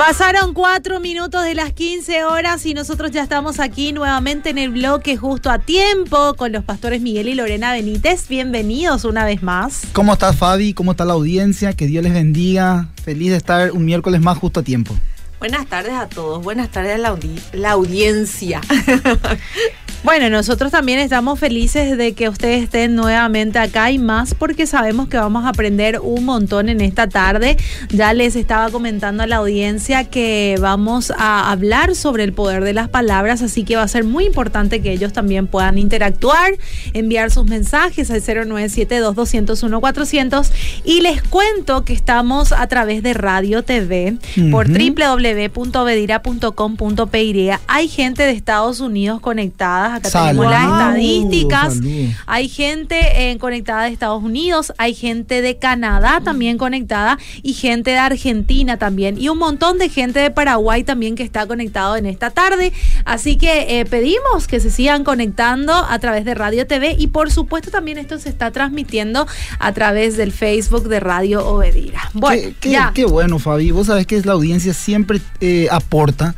Pasaron cuatro minutos de las 15 horas y nosotros ya estamos aquí nuevamente en el bloque justo a tiempo con los pastores Miguel y Lorena Benítez. Bienvenidos una vez más. ¿Cómo estás Fabi? ¿Cómo está la audiencia? Que Dios les bendiga. Feliz de estar un miércoles más justo a tiempo. Buenas tardes a todos, buenas tardes a la, la audiencia. Bueno, nosotros también estamos felices de que ustedes estén nuevamente acá y más porque sabemos que vamos a aprender un montón en esta tarde. Ya les estaba comentando a la audiencia que vamos a hablar sobre el poder de las palabras, así que va a ser muy importante que ellos también puedan interactuar, enviar sus mensajes al 097-2201-400 y les cuento que estamos a través de Radio TV por www.vedira.com.py. Hay gente de Estados Unidos conectada acá tenemos las estadísticas. Hay gente eh, conectada de Estados Unidos, hay gente de Canadá también conectada y gente de Argentina también y un montón de gente de Paraguay también que está conectado en esta tarde. Así que eh, pedimos que se sigan conectando a través de Radio TV y por supuesto también esto se está transmitiendo a través del Facebook de Radio Obedira. Bueno, qué, bueno, Fabi. Vos sabés que la audiencia siempre eh, aporta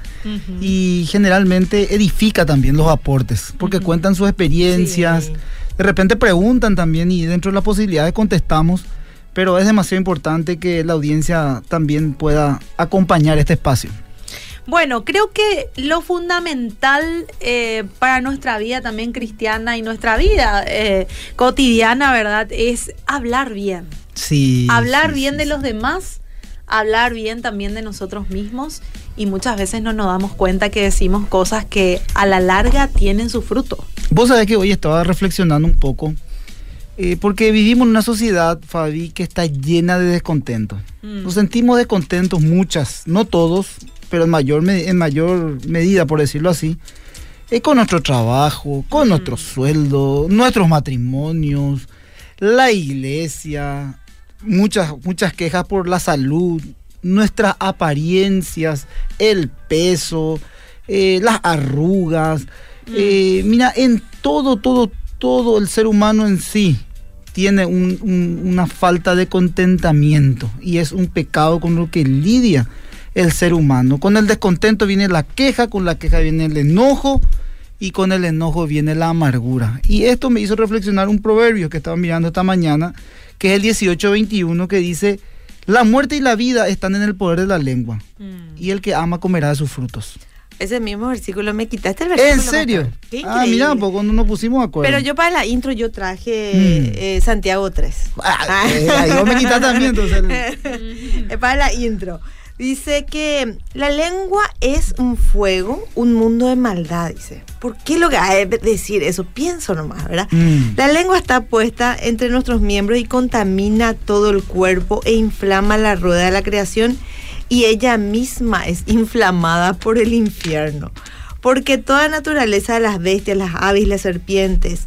y generalmente edifica también los aportes porque cuentan sus experiencias, de repente preguntan también y dentro de la posibilidad contestamos, pero es demasiado importante que la audiencia también pueda acompañar este espacio. Bueno, creo que lo fundamental eh, para nuestra vida también cristiana y nuestra vida eh, cotidiana, ¿verdad? Es hablar bien. Sí. Hablar bien de los demás, hablar bien también de nosotros mismos y muchas veces no nos damos cuenta que decimos cosas que a la larga tienen su fruto. Vos sabés que hoy estaba reflexionando un poco, eh, porque vivimos en una sociedad, Fabi, que está llena de descontentos. Mm. Nos sentimos descontentos muchas, no todos, pero en mayor, en mayor medida, por decirlo así, eh, con nuestro trabajo, con mm. nuestro sueldo, nuestros matrimonios, la iglesia, muchas, muchas quejas por la salud, nuestras apariencias, el peso, eh, las arrugas. Mm. Eh, mira, en todo, todo, todo el ser humano en sí tiene una falta de contentamiento y es un pecado con lo que lidia el ser humano. Con el descontento viene la queja, con la queja viene el enojo y con el enojo viene la amargura. Y esto me hizo reflexionar un proverbio que estaba mirando esta mañana, que es el 1821, que dice, la muerte y la vida están en el poder de la lengua. Mm. Y el que ama comerá de sus frutos. Ese mismo versículo me quitaste el versículo. ¿En serio? ah, mira, pues cuando nos pusimos de acuerdo. Pero yo para la intro yo traje mm. eh, Santiago 3. Ah, eh, me quitas también, entonces. para la intro. Dice que la lengua es un fuego, un mundo de maldad, dice. ¿Por qué lo que hay decir eso? Pienso nomás, ¿verdad? Mm. La lengua está puesta entre nuestros miembros y contamina todo el cuerpo e inflama la rueda de la creación y ella misma es inflamada por el infierno. Porque toda naturaleza de las bestias, las aves, las serpientes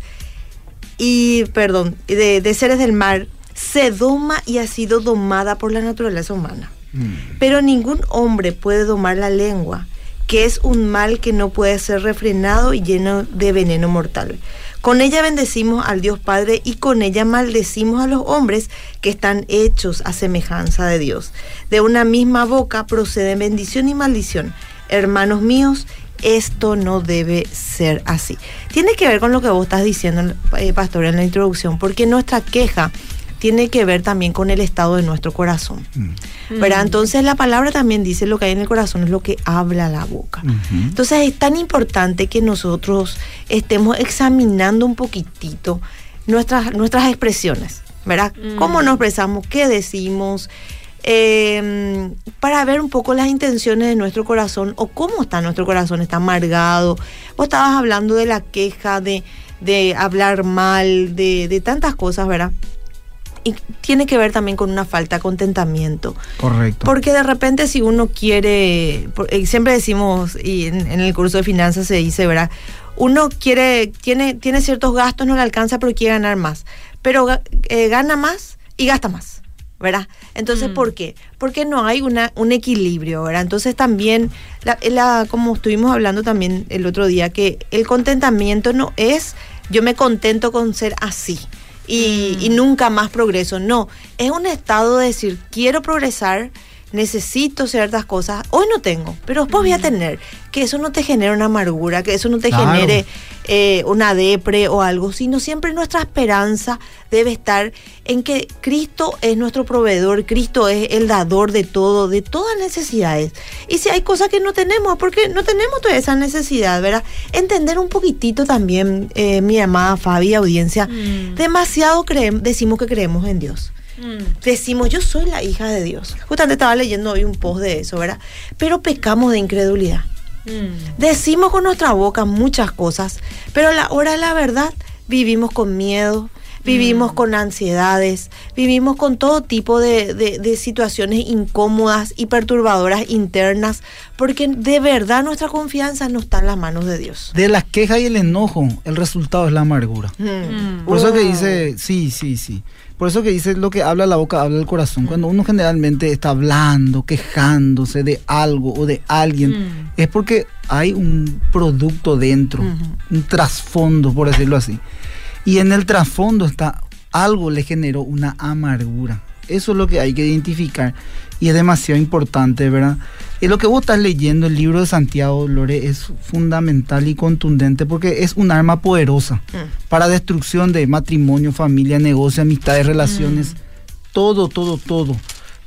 y, perdón, de, de seres del mar se doma y ha sido domada por la naturaleza humana. Mm. Pero ningún hombre puede domar la lengua, que es un mal que no puede ser refrenado y lleno de veneno mortal. Con ella bendecimos al Dios Padre y con ella maldecimos a los hombres que están hechos a semejanza de Dios. De una misma boca proceden bendición y maldición. Hermanos míos, esto no debe ser así. Tiene que ver con lo que vos estás diciendo, eh, pastor, en la introducción, porque nuestra queja tiene que ver también con el estado de nuestro corazón. Mm. ¿verdad? Entonces la palabra también dice lo que hay en el corazón es lo que habla la boca. Entonces es tan importante que nosotros estemos examinando un poquitito nuestras, nuestras expresiones, ¿verdad? Mm. ¿Cómo nos expresamos? ¿Qué decimos? Em, para ver un poco las intenciones de nuestro corazón o cómo está nuestro corazón, está amargado. Vos estabas hablando de la queja, de, hablar mal, de, de tantas cosas, ¿verdad? Y tiene que ver también con una falta de contentamiento. Correcto. Porque de repente si uno quiere, eh, siempre decimos, y en, el curso de finanzas se dice, ¿verdad? uno quiere, tiene, tiene ciertos gastos, no le alcanza, pero quiere ganar más. Pero eh, gana más y gasta más. ¿verdad? Entonces, ¿por mm. qué? Porque no hay una, un equilibrio, ¿verdad? Entonces también, la, como estuvimos hablando también el otro día, que el contentamiento no es yo me contento con ser así. Y, y, mm. nunca más progreso. No, es un estado de decir, quiero progresar, necesito ciertas cosas, hoy no tengo, pero después voy a tener, que eso no te genere una amargura, que eso no te genere eh, una depre o algo, sino siempre nuestra esperanza debe estar en que Cristo es nuestro proveedor, Cristo es el dador de todo, de todas necesidades. Y si hay cosas que no tenemos, porque no tenemos toda esa necesidad, ¿verdad? Entender un poquitito también, eh, mi amada Fabi, audiencia, mm. demasiado creemos, decimos que creemos en Dios. Mm. Decimos, yo soy la hija de Dios. Justamente estaba leyendo hoy un post de eso, ¿verdad? Pero pecamos de incredulidad. Mm. Decimos con nuestra boca muchas cosas, pero a la hora de la verdad vivimos con miedo, vivimos mm. con ansiedades, vivimos con todo tipo de, de, situaciones incómodas y perturbadoras internas, porque de verdad nuestra confianza no está en las manos de Dios. De las quejas y el enojo, el resultado es la amargura. Por eso que dice, sí, sí, sí. Por eso que dice lo que habla la boca, habla el corazón. Mm. Cuando uno generalmente está hablando, quejándose de algo o de alguien, mm. es porque hay un producto dentro, un trasfondo, por decirlo así. Y en el trasfondo está algo le generó una amargura. Eso es lo que hay que identificar y es demasiado importante, ¿verdad? Y lo que vos estás leyendo, el libro de Santiago, Lore, es fundamental y contundente porque es un arma poderosa mm. para destrucción de matrimonio, familia, negocio, amistades, relaciones, mm. todo, todo, todo.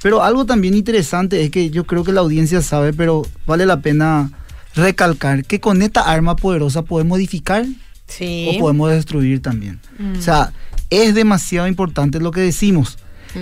Pero algo también interesante es que yo creo que la audiencia sabe, pero vale la pena recalcar que con esta arma poderosa podemos modificar o podemos destruir también. O sea, es demasiado importante lo que decimos.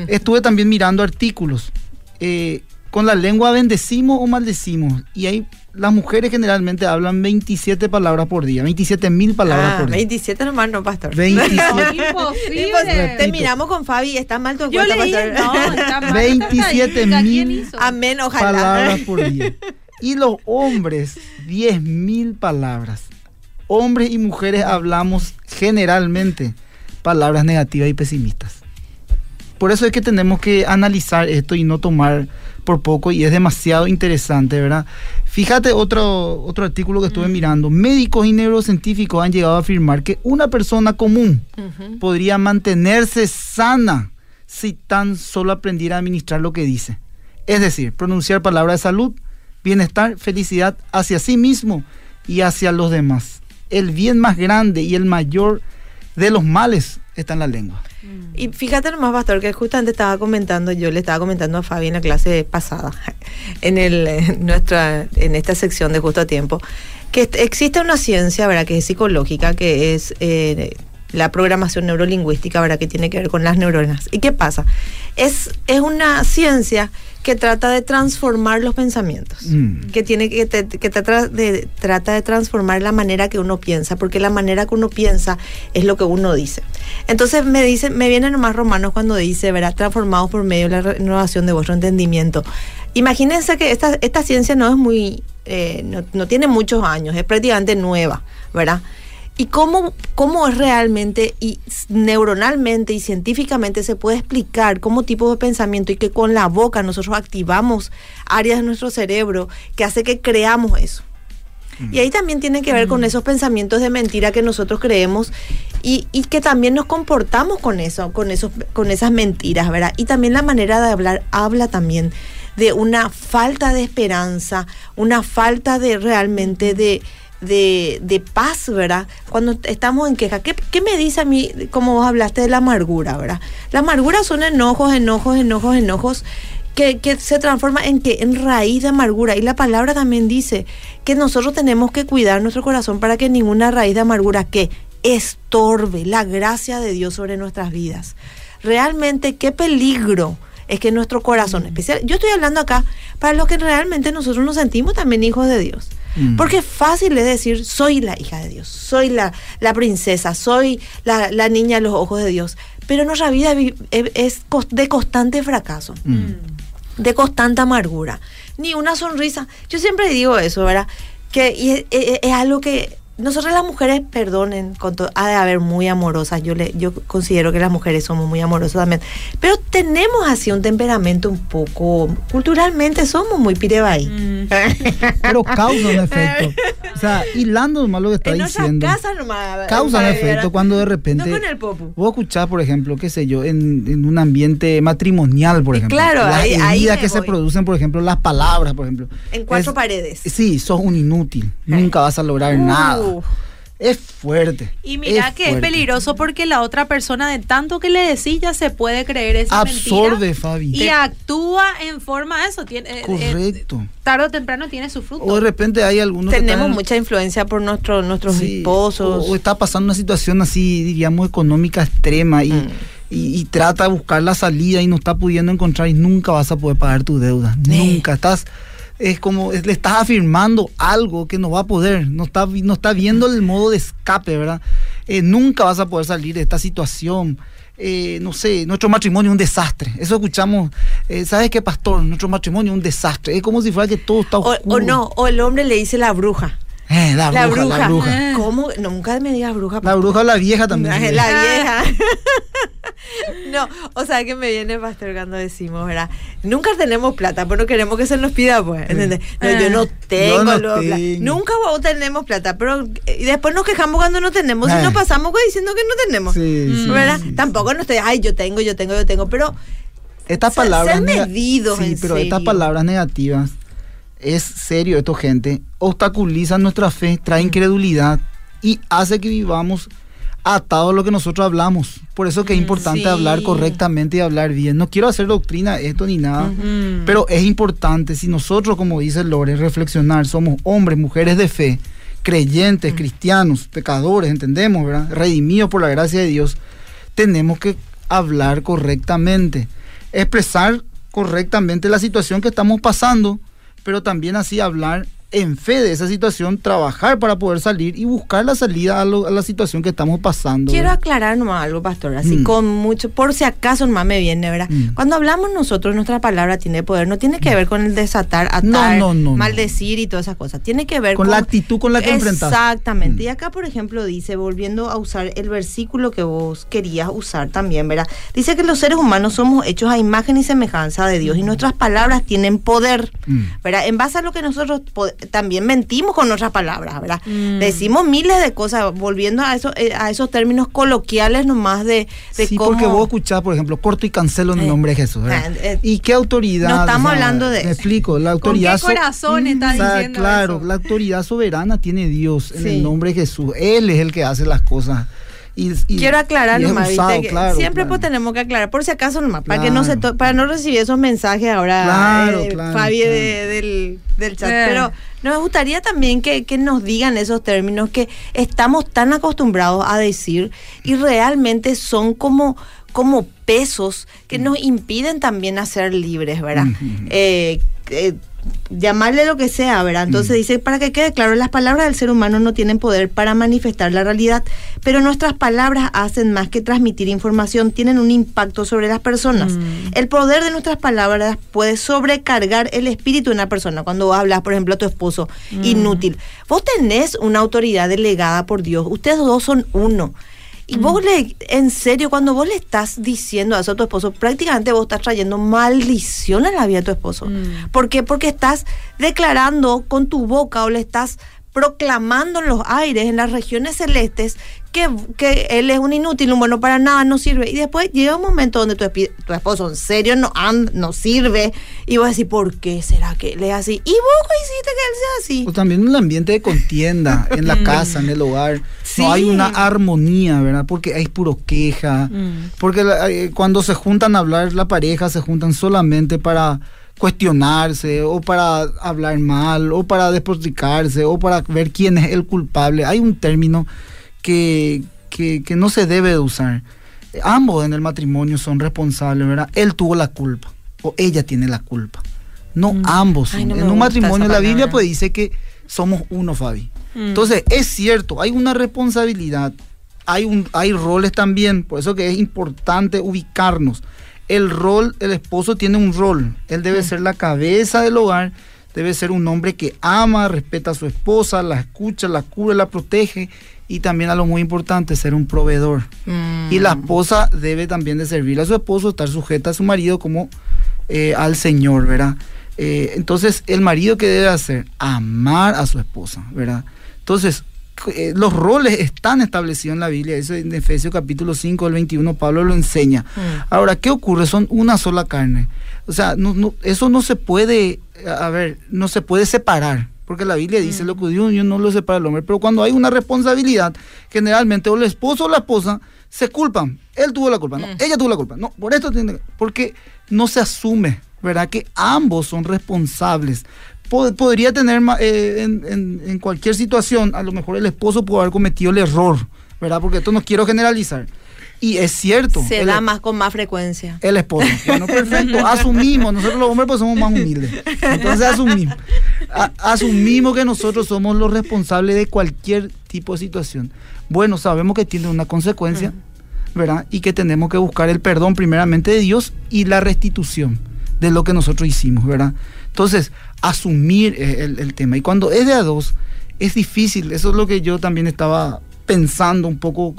Estuve también mirando artículos. Eh, con la lengua bendecimos o maldecimos. Y hay las mujeres generalmente hablan 27 palabras por día, 27 mil palabras ah, por día. 27 nomás, no, pastor. 27. imposible. Terminamos con Fabi, está mal tu encuesta, pastor. No, está mal. 27 mil Amén, ojalá. palabras por día. Y los hombres, 10 mil palabras. Hombres y mujeres hablamos generalmente palabras negativas y pesimistas. Por eso es que tenemos que analizar esto y no tomar por poco y es demasiado interesante, ¿verdad? Fíjate otro, otro artículo que estuve mm. mirando. Médicos y neurocientíficos han llegado a afirmar que una persona común podría mantenerse sana si tan solo aprendiera a administrar lo que dice. Es decir, pronunciar palabras de salud, bienestar, felicidad hacia sí mismo y hacia los demás. El bien más grande y el mayor de los males está en la lengua. Y fíjate nomás, Pastor, que justamente estaba comentando, yo le estaba comentando a Fabi en la clase pasada, en, el, nuestra, en esta sección de Justo a Tiempo, que existe una ciencia, ¿verdad?, que es psicológica, que es eh, la programación neurolingüística, ¿verdad?, que tiene que ver con las neuronas. ¿Y qué pasa? Es, es una ciencia que trata de transformar los pensamientos, mm. que tiene que, que trata, de, trata de transformar la manera que uno piensa, porque la manera que uno piensa es lo que uno dice. Entonces me dice, me vienen nomás romanos cuando dice, verá, transformados por medio de la renovación de vuestro entendimiento. Imagínense que esta, esta ciencia no es muy, eh, no, no tiene muchos años, es prácticamente nueva, ¿verdad? Y cómo, cómo es realmente y neuronalmente y científicamente se puede explicar cómo tipo de pensamiento y que con la boca nosotros activamos áreas de nuestro cerebro que hace que creamos eso. Y ahí también tiene que ver con esos pensamientos de mentira que nosotros creemos y, y, que también nos comportamos con eso, con esos, con esas mentiras, ¿verdad? Y también la manera de hablar habla también de una falta de esperanza, una falta de realmente de de, de, paz, ¿verdad? Cuando estamos en queja. ¿Qué, ¿Qué, me dice a mí, como vos hablaste de la amargura, ¿verdad? La amargura son enojos, enojos, enojos, enojos. Que, que se transforma en que en raíz de amargura y la palabra también dice que nosotros tenemos que cuidar nuestro corazón para que ninguna raíz de amargura que estorbe la gracia de Dios sobre nuestras vidas realmente qué peligro es que nuestro corazón especial yo estoy hablando acá para los que realmente nosotros nos sentimos también hijos de Dios Mm. Porque es fácil es decir, soy la hija de Dios, soy la, la princesa, soy la, la, niña a los ojos de Dios. Pero nuestra vida es de constante fracaso, mm. de constante amargura. Ni una sonrisa. Yo siempre digo eso, ¿verdad? Que es, algo que nosotros las mujeres, perdonen, con ha de haber muy amorosas. Yo le, yo considero que las mujeres somos muy amorosas también. Pero tenemos así un temperamento un poco. Culturalmente somos muy pirebaí. Mm. Pero causa un efecto. O sea, hilando nomás lo que está diciendo. Casa nomás, causa un efecto cuando de repente. No con el popu. Vos escuchás, por ejemplo, qué sé yo, en, un ambiente matrimonial, por ejemplo. Claro, las ahí, que se producen, por ejemplo, las palabras, por ejemplo. En cuatro paredes. Sí, sos un inútil. Nunca vas a lograr nada. Es fuerte. Y mira que es peligroso porque la otra persona, de tanto que le decís, ya se puede creer esa Absorbe, Fabi. Y actúa en forma de eso. Tiene, eh, eh, Correcto. tarde o temprano tiene su fruto. O de repente hay algunos. Tenemos mucha influencia por nuestro, nuestros esposos. O, está pasando una situación así, diríamos, económica extrema y. Mm. Y, trata de buscar la salida y no está pudiendo encontrar y nunca vas a poder pagar tu deuda. Nunca. Estás es como le estás afirmando algo que no va a poder, no está, no está viendo el modo de escape, ¿verdad? Eh, nunca vas a poder salir de esta situación. Eh, no sé, nuestro matrimonio es un desastre. Eso escuchamos, eh, ¿sabes qué, pastor? Nuestro matrimonio es un desastre. Es como si fuera que todo está oscuro. O, no, o el hombre le dice la bruja. la, bruja, la bruja. ¿Cómo? Nunca me digas bruja. La bruja o la vieja también. La vieja. no, o sea que me viene pastor cuando decimos, ¿verdad? Nunca tenemos plata, pero no queremos que se nos pida, pues. ¿entendés? No, yo no tengo, Nunca tenemos plata, pero y después nos quejamos cuando no tenemos y nos pasamos pues, diciendo que no tenemos. Sí, ¿verdad? Tampoco nos estoy, ay, yo tengo, yo tengo, yo tengo, pero estas palabras medidos, sí, pero estas palabras negativas es serio esto gente obstaculizan nuestra fe trae incredulidad y hace que vivamos atado a lo que nosotros hablamos. Por eso que es mm, importante hablar correctamente y hablar bien. No quiero hacer doctrina esto ni nada, pero es importante si nosotros, como dice Lore, reflexionar, somos hombres, mujeres de fe, creyentes, mm. cristianos, pecadores, entendemos, ¿verdad? Redimidos por la gracia de Dios, tenemos que hablar correctamente, expresar correctamente la situación que estamos pasando, pero también así hablar en fe de esa situación, trabajar para poder salir y buscar la salida a, la situación que estamos pasando. Quiero aclarar nomás algo, pastor, así mm. con mucho, por si acaso nomás me viene, ¿verdad? Mm. Cuando hablamos nosotros, nuestra palabra tiene poder, no tiene que ver con el desatar, atar, maldecir y todas esas cosas, tiene que ver con, la actitud con la que enfrentas. Exactamente. Mm. Y acá, por ejemplo, dice, volviendo a usar el versículo que vos querías usar también, ¿verdad? Dice que los seres humanos somos hechos a imagen y semejanza de Dios y nuestras palabras tienen poder, ¿verdad? En base a lo que nosotros también mentimos con nuestras palabras, ¿verdad? Mm. Decimos miles de cosas, volviendo a, eso, eh, a esos términos coloquiales nomás de, de sí, porque vos escuchás, por ejemplo, corto y cancelo en el eh, nombre de Jesús, ¿verdad? Eh, ¿Y qué autoridad? No estamos hablando de Me explico, la autoridad... ¿Con qué corazón está diciendo Claro, la autoridad soberana tiene Dios en el nombre de Jesús. Él es el que hace las cosas. Y, Quiero aclarar nomás, que siempre pues tenemos que aclarar, por si acaso nomás, para que no se para no recibir esos mensajes ahora, eh, Fabi del, del, chat. Pero nos gustaría también que, que, nos digan esos términos que estamos tan acostumbrados a decir y realmente son como, como pesos que nos impiden también a ser libres, ¿verdad? eh, eh, llamarle lo que sea, ¿verdad? Entonces mm. dice, para que quede claro, las palabras del ser humano no tienen poder para manifestar la realidad, pero nuestras palabras hacen más que transmitir información, tienen un impacto sobre las personas. Mm. El poder de nuestras palabras puede sobrecargar el espíritu de una persona. Cuando vos hablas, por ejemplo, a tu esposo, mm. inútil. Vos tenés una autoridad delegada por Dios, ustedes dos son uno. Y vos le, en serio, cuando vos le estás diciendo eso a tu esposo, prácticamente vos estás trayendo maldición a la vida de tu esposo. Mm. ¿Por qué? Porque estás declarando con tu boca o le estás proclamando en los aires, en las regiones celestes, que, que, él es un inútil, un bueno para nada, no sirve. Y después llega un momento donde tu, tu esposo en serio no, no sirve y vas a decir, ¿por qué será que él es así? Y vos hiciste que él sea así. O también en el ambiente de contienda, en la casa, en el hogar. No hay una armonía, ¿verdad? Porque hay puro queja. Mm. Porque eh, cuando se juntan a hablar la pareja, se juntan solamente para cuestionarse o para hablar mal o para despotricarse o para ver quién es el culpable. Hay un término que, que, no se debe de usar. Ambos en el matrimonio son responsables, ¿verdad? Él tuvo la culpa o ella tiene la culpa. No mm. ambos. en un matrimonio la Biblia pues dice que somos uno, Fabi. Mm. Entonces, es cierto, hay una responsabilidad, hay, un, hay roles también, por eso que es importante ubicarnos el rol, el esposo tiene un rol. Él debe ser la cabeza del hogar, debe ser un hombre que ama, respeta a su esposa, la escucha, la cubre, la protege y también a lo muy importante, ser un proveedor. Mm. Y la esposa debe también de servir a su esposo, estar sujeta a su marido como eh, al Señor, ¿verdad? Eh, entonces, el marido que debe hacer, amar a su esposa, ¿verdad? Entonces, eh, los roles están establecidos en la Biblia, eso en Efesios capítulo 5, del 21, Pablo lo enseña. Mm. Ahora, ¿qué ocurre? Son una sola carne. O sea, no, no- eso no se puede, a ver, no se puede separar. Porque la Biblia dice lo que Dios no lo separa el hombre. Pero cuando hay una responsabilidad, generalmente o el esposo o la esposa se culpan. Él tuvo la culpa, no, ella tuvo la culpa. No, por esto tiene porque no se asume, ¿verdad? Que ambos son responsables. Po- podría tener eh, en, en- en cualquier situación, a lo mejor el esposo pudo haber cometido el error, ¿verdad? Porque esto no quiero generalizar. Y es cierto. Se el- da más con más frecuencia. el esposo. Bueno, perfecto. Asumimos. Nosotros los hombres pues somos más humildes. Entonces asumimos. A- asumimos que nosotros somos los responsables de cualquier tipo de situación. Bueno, sabemos que tiene una consecuencia, ¿verdad? Y que tenemos que buscar el perdón primeramente de Dios y la restitución de lo que nosotros hicimos, ¿verdad? Entonces, asumir eh, el, el tema. Y cuando es de a dos, es difícil. Eso es lo que yo también estaba pensando un poco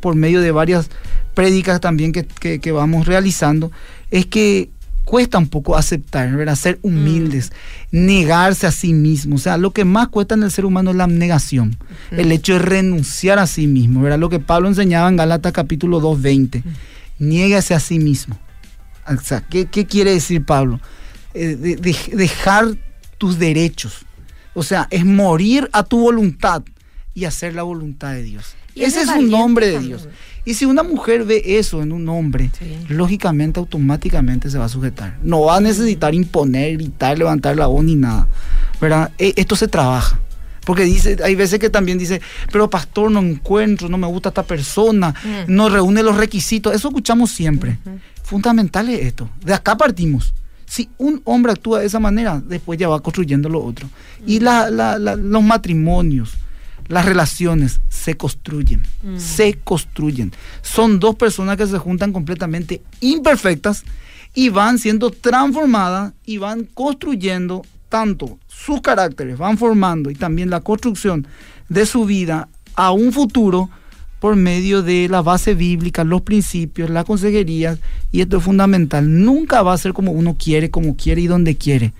por medio de varias prédicas también que, que- que vamos realizando, es que cuesta un poco aceptar, ¿verdad? Ser humildes, negarse a sí mismo. O sea, lo que más cuesta en el ser humano es la abnegación, el hecho de renunciar a sí mismo, ¿verdad? Lo que Pablo enseñaba en Galatas capítulo 2, 20. Niégase a sí mismo. O sea, ¿qué, qué quiere decir Pablo? Eh, de- de- dejar tus derechos. O sea, es morir a tu voluntad y hacer la voluntad de Dios. Y Ese es un nombre de. Dios. Y si una mujer ve eso en un hombre, Sí. lógicamente, automáticamente se va a sujetar. No va a necesitar imponer, gritar, levantar la voz ni nada. ¿Verdad? E- Esto se trabaja. Porque dice, hay veces que también dice, pero pastor, no encuentro, no me gusta esta persona, Mm. no reúne los requisitos. Eso escuchamos siempre. Fundamental es esto. De acá partimos. Si un hombre actúa de esa manera, después ya va construyendo lo otro. Y la- la- la- los matrimonios, las relaciones se construyen, se construyen. Son dos personas que se juntan completamente imperfectas y van siendo transformadas y van construyendo tanto sus caracteres, van formando y también la construcción de su vida a un futuro por medio de la base bíblica, los principios, la consejería, y esto es fundamental. Nunca va a ser como uno quiere, como quiere y donde quiere.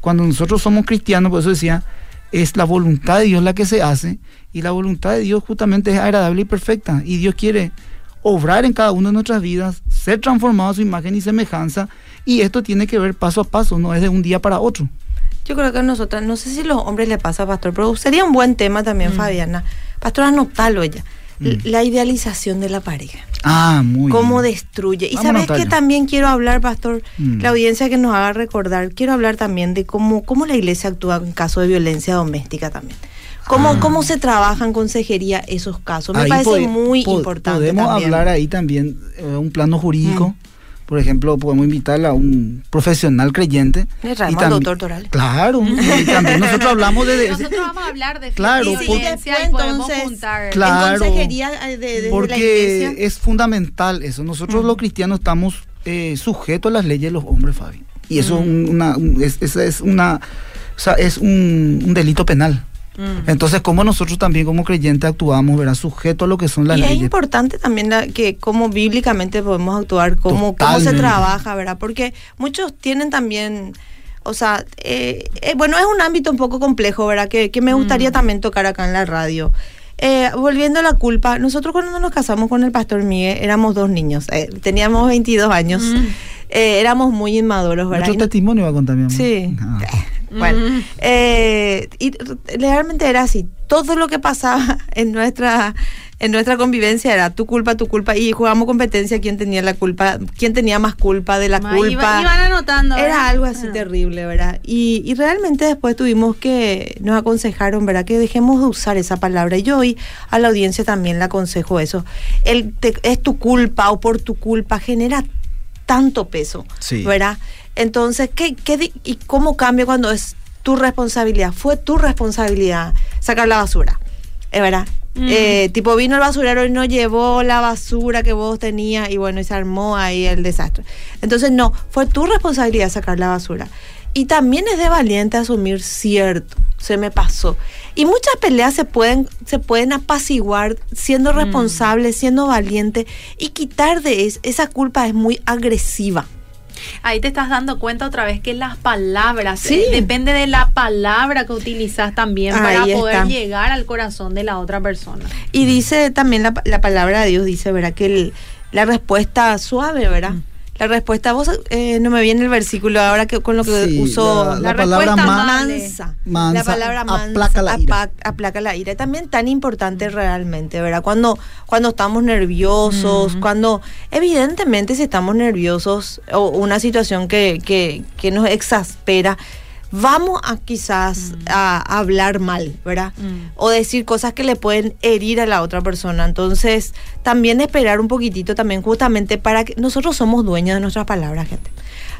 Cuando nosotros somos cristianos, por eso decía, es la voluntad de Dios la que se hace, y la voluntad de Dios justamente es agradable y perfecta, y Dios quiere obrar en cada una de nuestras vidas, ser transformado a su imagen y semejanza, y esto tiene que ver paso a paso, no es de un día para otro. Yo creo que a nosotras, no sé si a los hombres le pasa, pastor, pero sería un buen tema también, Fabiana. Pastor, anotalo ella. L- La idealización de la pareja. Ah, muy cómo bien. destruye. Y sabes que también quiero hablar, pastor, Mm. la audiencia que nos haga recordar, quiero hablar también de cómo, cómo la iglesia actúa en caso de violencia doméstica también. Cómo, Ah. cómo se trabaja en consejería esos casos. Me Ahí parece muy po- importante. Podemos también. hablar ahí también eh, un plano jurídico. Mm. Por ejemplo, podemos invitar a un profesional creyente. Traemos Y al tambi- doctor Torales. Claro. y también nosotros hablamos de... Nosotros vamos a hablar de Claro, violencia por- y después, podemos entonces, juntar. Claro. En consejería eh, de, de- de la porque iglesia. es fundamental eso. Nosotros los cristianos estamos eh, sujetos a las leyes de los hombres, Fabi. Y eso es un- una, un- es, esa es una, o sea, es un, un delito penal. Mm. Entonces, como nosotros también como creyentes actuamos, ¿verdad? Sujeto a lo que son las y es importante también la- que cómo bíblicamente podemos actuar, cómo, cómo se trabaja, ¿verdad? Porque muchos tienen también, o sea, eh, eh, bueno, es un ámbito un poco complejo, ¿verdad? Que, que me gustaría también tocar acá en la radio. Eh, volviendo a la culpa, nosotros cuando nos casamos con el pastor Miguel éramos dos niños, eh, teníamos 22 años, eh, éramos muy inmaduros, ¿verdad? No- testimonio va a contar mi amor. Sí. Ah. Bueno, eh, y realmente era así. Todo lo que pasaba en nuestra en nuestra convivencia era tu culpa, tu culpa y jugábamos competencia quién tenía la culpa, quién tenía más culpa de la Ma, culpa. iba- iban anotando. ¿verdad? Era algo así Ah. terrible, ¿verdad? Y, y realmente después tuvimos que, nos aconsejaron, ¿verdad? Que dejemos de usar esa palabra. Y yo hoy a la audiencia también le aconsejo eso. El te- es tu culpa o por tu culpa genera tanto peso, Sí. ¿verdad? Entonces, ¿qué, qué ¿y cómo cambia cuando es tu responsabilidad? Fue tu responsabilidad sacar la basura, ¿es verdad? Mm. Eh, tipo vino el basurero y no llevó la basura que vos tenías y bueno, y se armó ahí el desastre. Entonces no, fue tu responsabilidad sacar la basura. Y también es de valiente asumir cierto, se me pasó. Y muchas peleas se pueden, se pueden apaciguar siendo responsable, siendo valiente y quitar de es, esa culpa es muy agresiva. Ahí te estás dando cuenta otra vez que las palabras, Sí. eh, depende de la palabra que utilizas también para poder está. llegar al corazón de la otra persona. Y dice también la, la palabra de Dios, dice, ¿verdad? Que el- la respuesta suave, ¿verdad? La respuesta, vos eh, no me viene el versículo ahora que con lo que Sí, usó la, la la palabra mansa. Mansa, La palabra mansa aplaca la ira. aplaca la ira. También tan importante realmente, ¿verdad? Cuando, cuando estamos nerviosos, cuando evidentemente si estamos nerviosos o una situación que, que, que nos exaspera, vamos a quizás a, a hablar mal, ¿verdad? Mm. O decir cosas que le pueden herir a la otra persona. Entonces, también esperar un poquitito también justamente para que nosotros somos dueños de nuestras palabras, gente.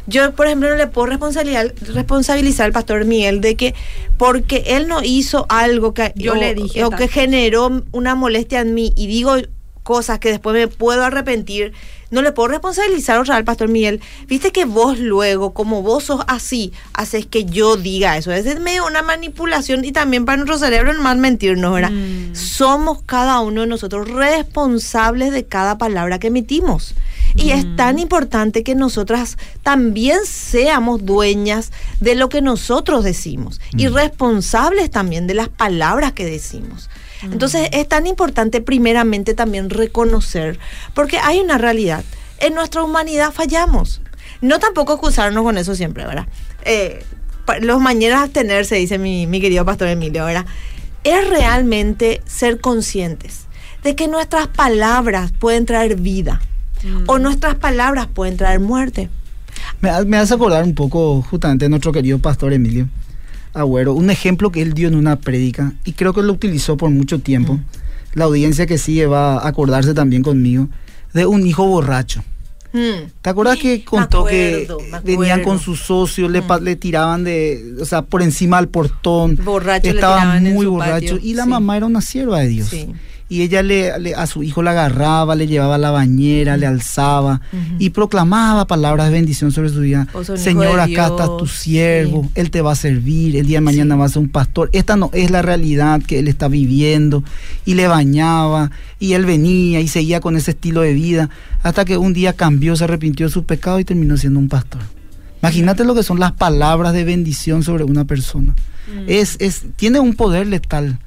Yo, por ejemplo, no le puedo responsabilizar, responsabilizar al pastor Miguel de que porque él no hizo algo que Yo o, le dije o que generó una molestia en mí y digo cosas que después me puedo arrepentir, no le puedo responsabilizar otra vez al pastor Miguel. Viste que vos luego, como vos sos así, haces que yo diga eso. Es medio una manipulación y también para nuestro cerebro no más mentirnos, ¿verdad? Mm. Somos cada uno de nosotros responsables de cada palabra que emitimos. Y es tan importante que nosotras también seamos dueñas de lo que nosotros decimos y responsables también de las palabras que decimos. Entonces es tan importante primeramente también reconocer, porque hay una realidad, en nuestra humanidad fallamos. No tampoco excusarnos con eso siempre, ¿verdad? Eh, los mañanas abstenerse, dice mi, mi querido pastor Emilio, ¿verdad? Es realmente ser conscientes de que nuestras palabras pueden traer vida o nuestras palabras pueden traer muerte. Me, me hace acordar un poco justamente de nuestro querido pastor Emilio Agüero, un ejemplo que él dio en una prédica y creo que lo utilizó por mucho tiempo. La audiencia que sigue va a acordarse también conmigo de un hijo borracho. Mm. ¿Te acuerdas que contó acuerdo, que venían con sus socios, le, pa- le tiraban de, o sea, por encima del portón? Borracho le estaba tiraban en muy su borracho patio, y la sí. mamá era una sierva de Dios. Sí. Y ella le, le- a su hijo la agarraba, le llevaba a la bañera, le alzaba y proclamaba palabras de bendición sobre su vida. Señor, acá está tu Dios". siervo, Sí. él te va a servir, el día de mañana Sí. va a ser un pastor. Esta no es la realidad que él está viviendo. Y le bañaba, y él venía y seguía con ese estilo de vida, hasta que un día cambió, se arrepintió de su pecado y terminó siendo un pastor. Imagínate lo que son las palabras de bendición sobre una persona. Es, es, tiene un poder letal,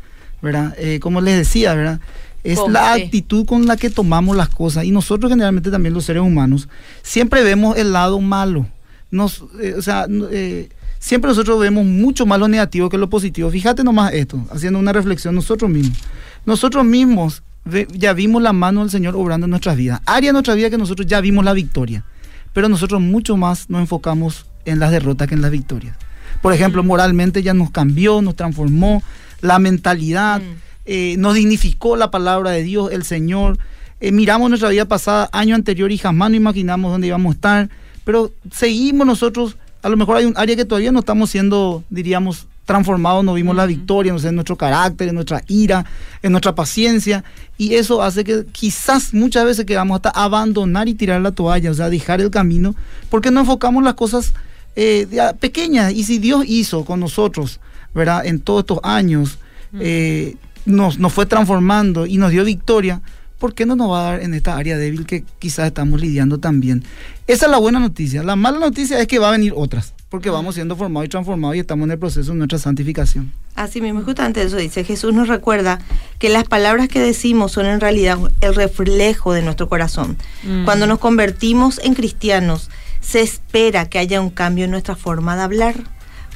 ¿verdad? Eh, como les decía, ¿verdad? Es la actitud con la que tomamos las cosas. Y nosotros generalmente también los seres humanos siempre vemos el lado malo. Nos, eh, o sea, eh, siempre nosotros vemos mucho más lo negativo que lo positivo. Fíjate nomás esto, haciendo una reflexión nosotros mismos. Nosotros mismos ve- ya vimos la mano del Señor obrando en nuestras vidas. Área de nuestra vida que nosotros ya vimos la victoria. Pero nosotros mucho más nos enfocamos en las derrotas que en las victorias. Por ejemplo, moralmente ya nos cambió, nos transformó la mentalidad, Mm. eh, nos dignificó la palabra de Dios, el Señor. Eh, miramos nuestra vida pasada, año anterior y jamás no imaginamos dónde íbamos a estar, pero seguimos nosotros, a lo mejor hay un área que todavía no estamos siendo, diríamos, transformados, no vimos la victoria, no sé, en nuestro carácter, en nuestra ira, en nuestra paciencia, y eso hace que quizás muchas veces quedamos hasta abandonar y tirar la toalla, o sea, dejar el camino, porque no enfocamos las cosas eh, pequeñas, y si Dios hizo con nosotros, ¿verdad? En todos estos años, eh, nos, nos fue transformando y nos dio victoria, ¿por qué no nos va a dar en esta área débil que quizás estamos lidiando también? Esa es la buena noticia. La mala noticia es que va a venir otras, porque vamos siendo formados y transformados y estamos en el proceso de nuestra santificación. Así mismo, justamente eso dice. Jesús nos recuerda que las palabras que decimos son en realidad el reflejo de nuestro corazón. Mm. Cuando nos convertimos en cristianos, se espera que haya un cambio en nuestra forma de hablar,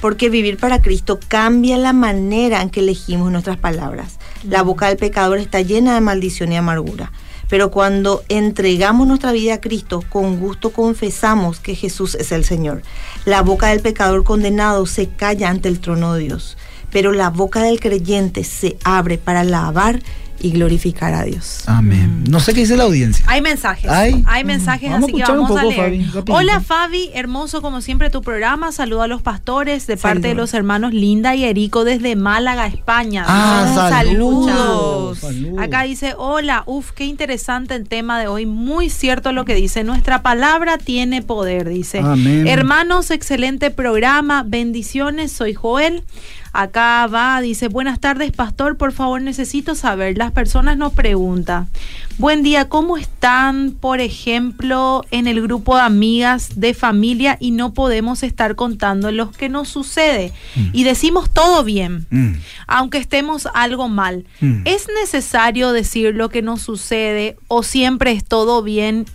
porque vivir para Cristo cambia la manera en que elegimos nuestras palabras. La boca del pecador está llena de maldición y amargura. Pero cuando entregamos nuestra vida a Cristo, con gusto confesamos que Jesús es el Señor. La boca del pecador condenado se calla ante el trono de Dios, pero la boca del creyente se abre para alabar y glorificar a Dios. Amén. No sé qué dice la audiencia. Hay mensajes. ¿Hay? Hay mensajes, Vamos a así que escuchar un vamos a poco, leer. Fabi. Hola Fabi, hermoso como siempre tu programa. Saludo a los pastores de parte de los hermanos Linda y Erico desde Málaga, España. Ah, saludos. saludos. saludos. Acá dice, hola, uf, qué interesante el tema de hoy. Muy cierto lo que dice. Nuestra palabra tiene poder, dice. Amén. Hermanos, excelente programa. Bendiciones, soy Joel. Acá va, dice, buenas tardes, pastor, por favor necesito saber, las personas nos preguntan, buen día, ¿cómo están, por ejemplo, en el grupo de amigas de familia y no podemos estar contando lo que nos sucede? Y decimos todo bien, Mm. aunque estemos algo mal. Mm. ¿Es necesario decir lo que nos sucede o siempre es todo bien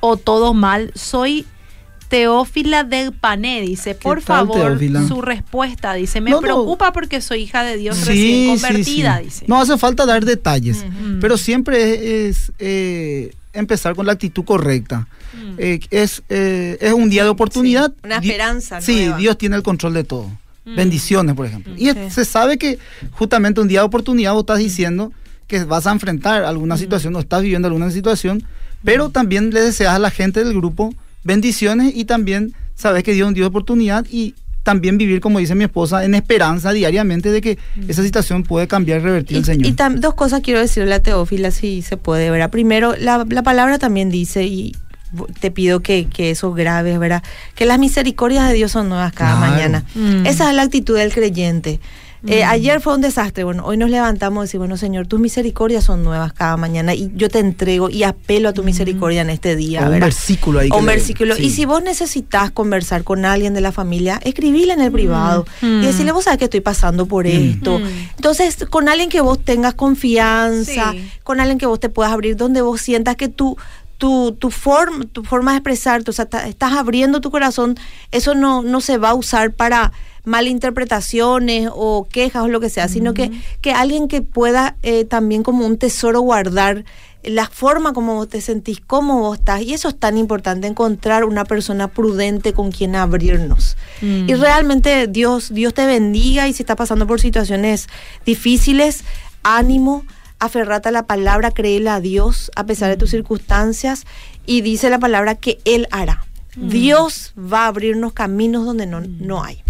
o todo mal? Soy Teófila del Pané, dice, por tal, favor, Teófila? su respuesta, dice, me No, no. preocupa porque soy hija de Dios Sí, recién convertida, sí. dice. No hace falta dar detalles, pero siempre es, eh, empezar con la actitud correcta. Mm. Eh, es, eh, es un día de oportunidad. Una Di- esperanza Sí. Dios tiene el control de todo. Mm. Bendiciones, por ejemplo. Y es- Sí. se sabe que justamente un día de oportunidad vos estás diciendo que vas a enfrentar alguna situación o estás viviendo alguna situación, pero también le deseas a la gente del grupo bendiciones y también sabes que Dios es un Dios de oportunidad y también vivir, como dice mi esposa, en esperanza diariamente de que esa situación puede cambiar y revertir Y, el Señor. y tam- dos cosas quiero decirle a Teófila, si se puede, ¿verdad? Primero, la, la palabra también dice, y te pido que, que eso grabes, ¿verdad? Que las misericordias de Dios son nuevas cada Claro. mañana. Mm. Esa es la actitud del creyente. Eh, Mm. ayer fue un desastre, bueno, hoy nos levantamos y decimos, bueno, Señor, tus misericordias son nuevas cada mañana y yo te entrego y apelo a tu misericordia en este día, O un versículo ahí. O un le- versículo. sí. Y si vos necesitas conversar con alguien de la familia, escribile en el privado Mm. y decirle, vos sabés que estoy pasando por esto. Entonces, con alguien que vos tengas confianza, Sí. con alguien que vos te puedas abrir, donde vos sientas que tu, tu, tu, forma, tu forma de expresarte, o sea, estás abriendo tu corazón, eso no, no se va a usar para malinterpretaciones o quejas o lo que sea, sino que, que alguien que pueda eh, también como un tesoro guardar la forma como vos te sentís, cómo vos estás, y eso es tan importante, encontrar una persona prudente con quien abrirnos. Mm. Y realmente Dios, Dios te bendiga y si estás pasando por situaciones difíciles, ánimo, aferrate a la palabra, créele a Dios a pesar de tus circunstancias y dice la palabra que Él hará. Dios va a abrirnos caminos donde no, no hay.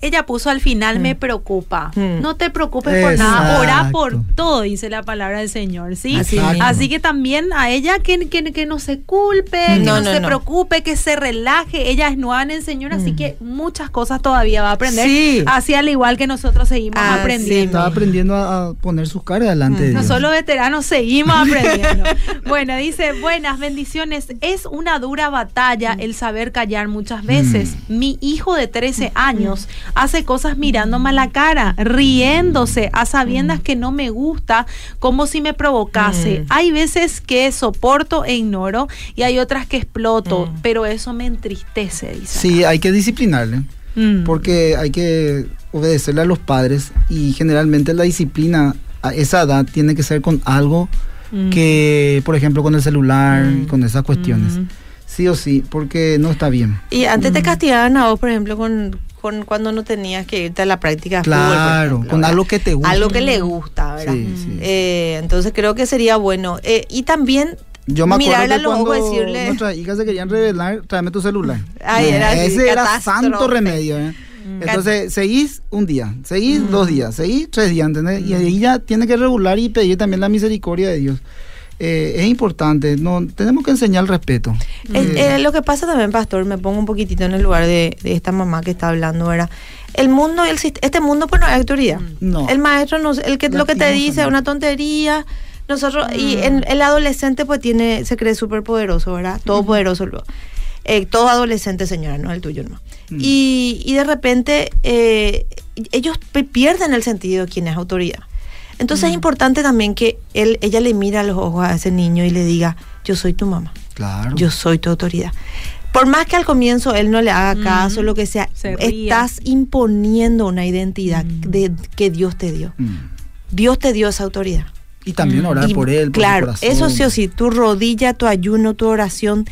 Ella puso al final, me preocupa. Mm. No te preocupes por nada, orá por todo, dice la palabra del Señor, ¿sí? Así que también a ella que, que, que no se culpe, que No, no, no, se no. preocupe, que se relaje. Ella es nueva en el Señor, así que muchas cosas todavía va a aprender. Sí. Así al igual que nosotros seguimos Así aprendiendo. Está aprendiendo a, a poner sus caras delante de No Dios. solo veteranos seguimos aprendiendo. bueno, dice, buenas bendiciones. Es una dura batalla el saber callar muchas veces. Mi hijo de 13 años hace cosas mirándome a la cara, riéndose, a sabiendas que no me gusta, como si me provocase. Mm. Hay veces que soporto e ignoro y hay otras que exploto, pero eso me entristece, dice. Sí, hay que disciplinarle. Mm. Porque hay que obedecerle a los padres y generalmente la disciplina a esa edad tiene que ser con algo Mm. que, por ejemplo, con el celular, y con esas cuestiones. Mm. Sí o sí, porque no está bien. Y antes te castigaban a vos, por ejemplo, con, con cuando no tenías que irte a la práctica de fútbol, por Claro, con ¿verdad? algo que te gusta. Algo que le gusta, ¿verdad? Sí, sí. Eh, entonces creo que sería bueno. Eh, y también Yo me acuerdo que cuando decirle... nuestras hijas se querían revelar, tráeme tu celular. Ay, era así, Ese era santo remedio. ¿eh? Entonces, seguís un día, seguís dos días, seguís tres días, ¿entendés? Y ahí ya tiene que regular y pedir también la misericordia de Dios. Eh, es importante, no tenemos que enseñar el respeto. Eh, Eh, eh, lo que pasa también, pastor, me pongo un poquitito en el lugar de, de esta mamá que está hablando, ¿verdad? El mundo, el, este mundo, pues no hay autoridad. No. El maestro, no, el que, lo que te dice es una tontería. Nosotros, y en, el adolescente, pues tiene, se cree súper poderoso, ¿verdad? Todopoderoso. luego. Eh, todo adolescente, señora, no el tuyo, no. Mm. Y, y de repente, eh, ellos pierden el sentido de quién es autoridad. Entonces es importante también que él, ella le mira a los ojos a ese niño y le diga, yo soy tu mamá claro. yo soy tu autoridad. Por más que al comienzo él no le haga caso, Ujú. lo que sea, Se estás imponiendo una identidad de, que Dios te dio. Mm. Dios te dio esa autoridad. Y también Mm. orar Y, por él. por claro, eso sí o sí, tu rodilla, tu ayuno, tu oración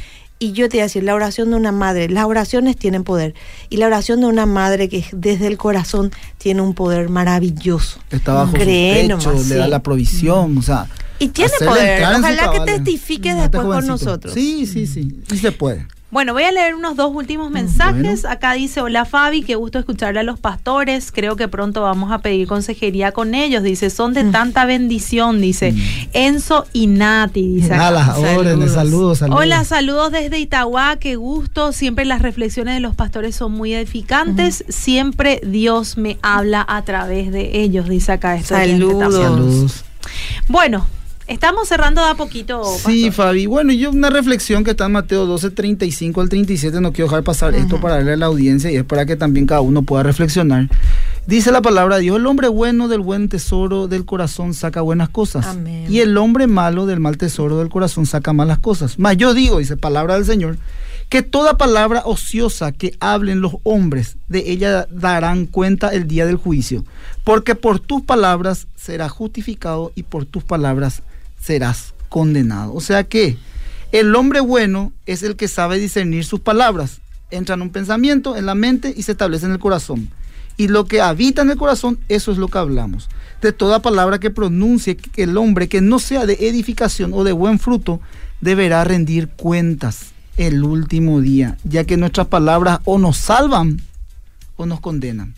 Y yo te voy a decir, la oración de una madre, las oraciones tienen poder. Y la oración de una madre que desde el corazón tiene un poder maravilloso. Está bajo Cree su techo, le da la provisión, o sea... Y tiene poder. Ojalá que testifique después con nosotros. Sí, sí, sí. Y se puede. Bueno, voy a leer unos dos últimos mensajes. Acá dice, hola Fabi, qué gusto escucharle a los pastores. Creo que pronto vamos a pedir consejería con ellos. Dice, son de mm. tanta bendición, dice. Mm. Enzo y Nati, dice. Saludos. saludos, saludos. Hola, saludos desde Itagua, qué gusto. Siempre las reflexiones de los pastores son muy edificantes. Siempre Dios me habla a través de ellos, dice acá. Saludos. saludos. Bueno, Estamos cerrando a poquito. Sí, Fabi. Bueno, yo una reflexión que está en Mateo 12, 35 al 37, no quiero dejar pasar esto para darle a la audiencia y es para que también cada uno pueda reflexionar. Dice la palabra de Dios, el hombre bueno del buen tesoro del corazón saca buenas cosas. Y el hombre malo del mal tesoro del corazón saca malas cosas. Mas yo digo, dice palabra del Señor, que toda palabra ociosa que hablen los hombres, de ella darán cuenta el día del juicio. Porque por tus palabras será justificado y por tus palabras serás condenado. O sea que el hombre bueno es el que sabe discernir sus palabras. Entra en un pensamiento, en la mente y se establece en el corazón. Y lo que habita en el corazón, eso es lo que hablamos. De toda palabra que pronuncie el hombre que no sea de edificación o de buen fruto, deberá rendir cuentas el último día, ya que nuestras palabras o nos salvan o nos condenan.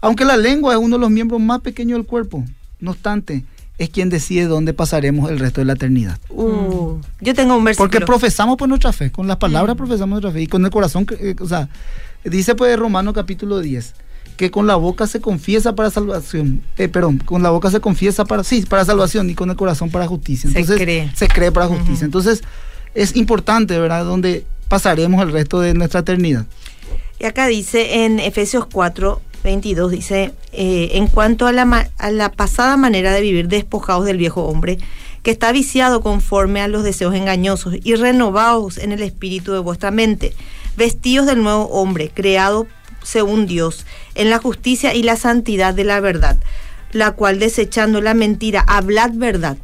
Aunque la lengua es uno de los miembros más pequeños del cuerpo, no obstante, es quien decide dónde pasaremos el resto de la eternidad. Uh, yo tengo un versículo. Porque profesamos por nuestra fe, con las palabras mm. profesamos nuestra fe y con el corazón, eh, o sea, dice pues Romano capítulo 10 que con la boca se confiesa para salvación, eh, perdón, con la boca se confiesa para sí, para salvación y con el corazón para justicia. Entonces, se cree. Se cree para justicia. Entonces, es importante, ¿verdad?, donde pasaremos el resto de nuestra eternidad. Y acá dice en Efesios 4, 22 dice, eh, en cuanto a la, pasada manera de vivir despojados del viejo hombre, que está viciado conforme a los deseos engañosos y renovados en el espíritu de vuestra mente, vestidos del nuevo hombre, creado según Dios, en la justicia y la santidad de la verdad, la cual desechando la mentira, hablad verdad,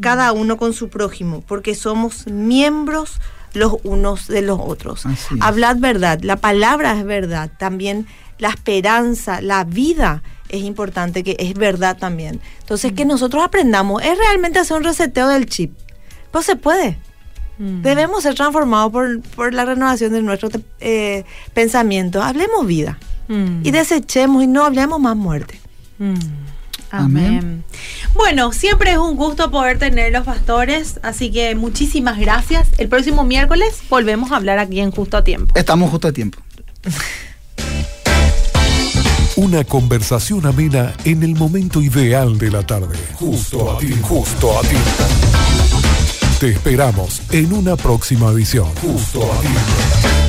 cada uno con su prójimo, porque somos miembros los unos de los otros. Hablad verdad, la palabra es verdad, también la esperanza, la vida es importante, que es verdad también. Entonces, que mm. nosotros aprendamos es realmente hacer un reseteo del chip. Pues se puede. Mm. Debemos ser transformados por, la renovación de nuestro eh, pensamiento. Hablemos vida mm. y desechemos y no hablemos más muerte. Amén. Bueno, siempre es un gusto poder tener los pastores, así que muchísimas gracias. El próximo miércoles volvemos a hablar aquí en Justo a Tiempo. Estamos justo a tiempo. Una conversación amena en el momento ideal de la tarde. Justo a ti, justo a ti. Te esperamos en una próxima edición. Justo a ti.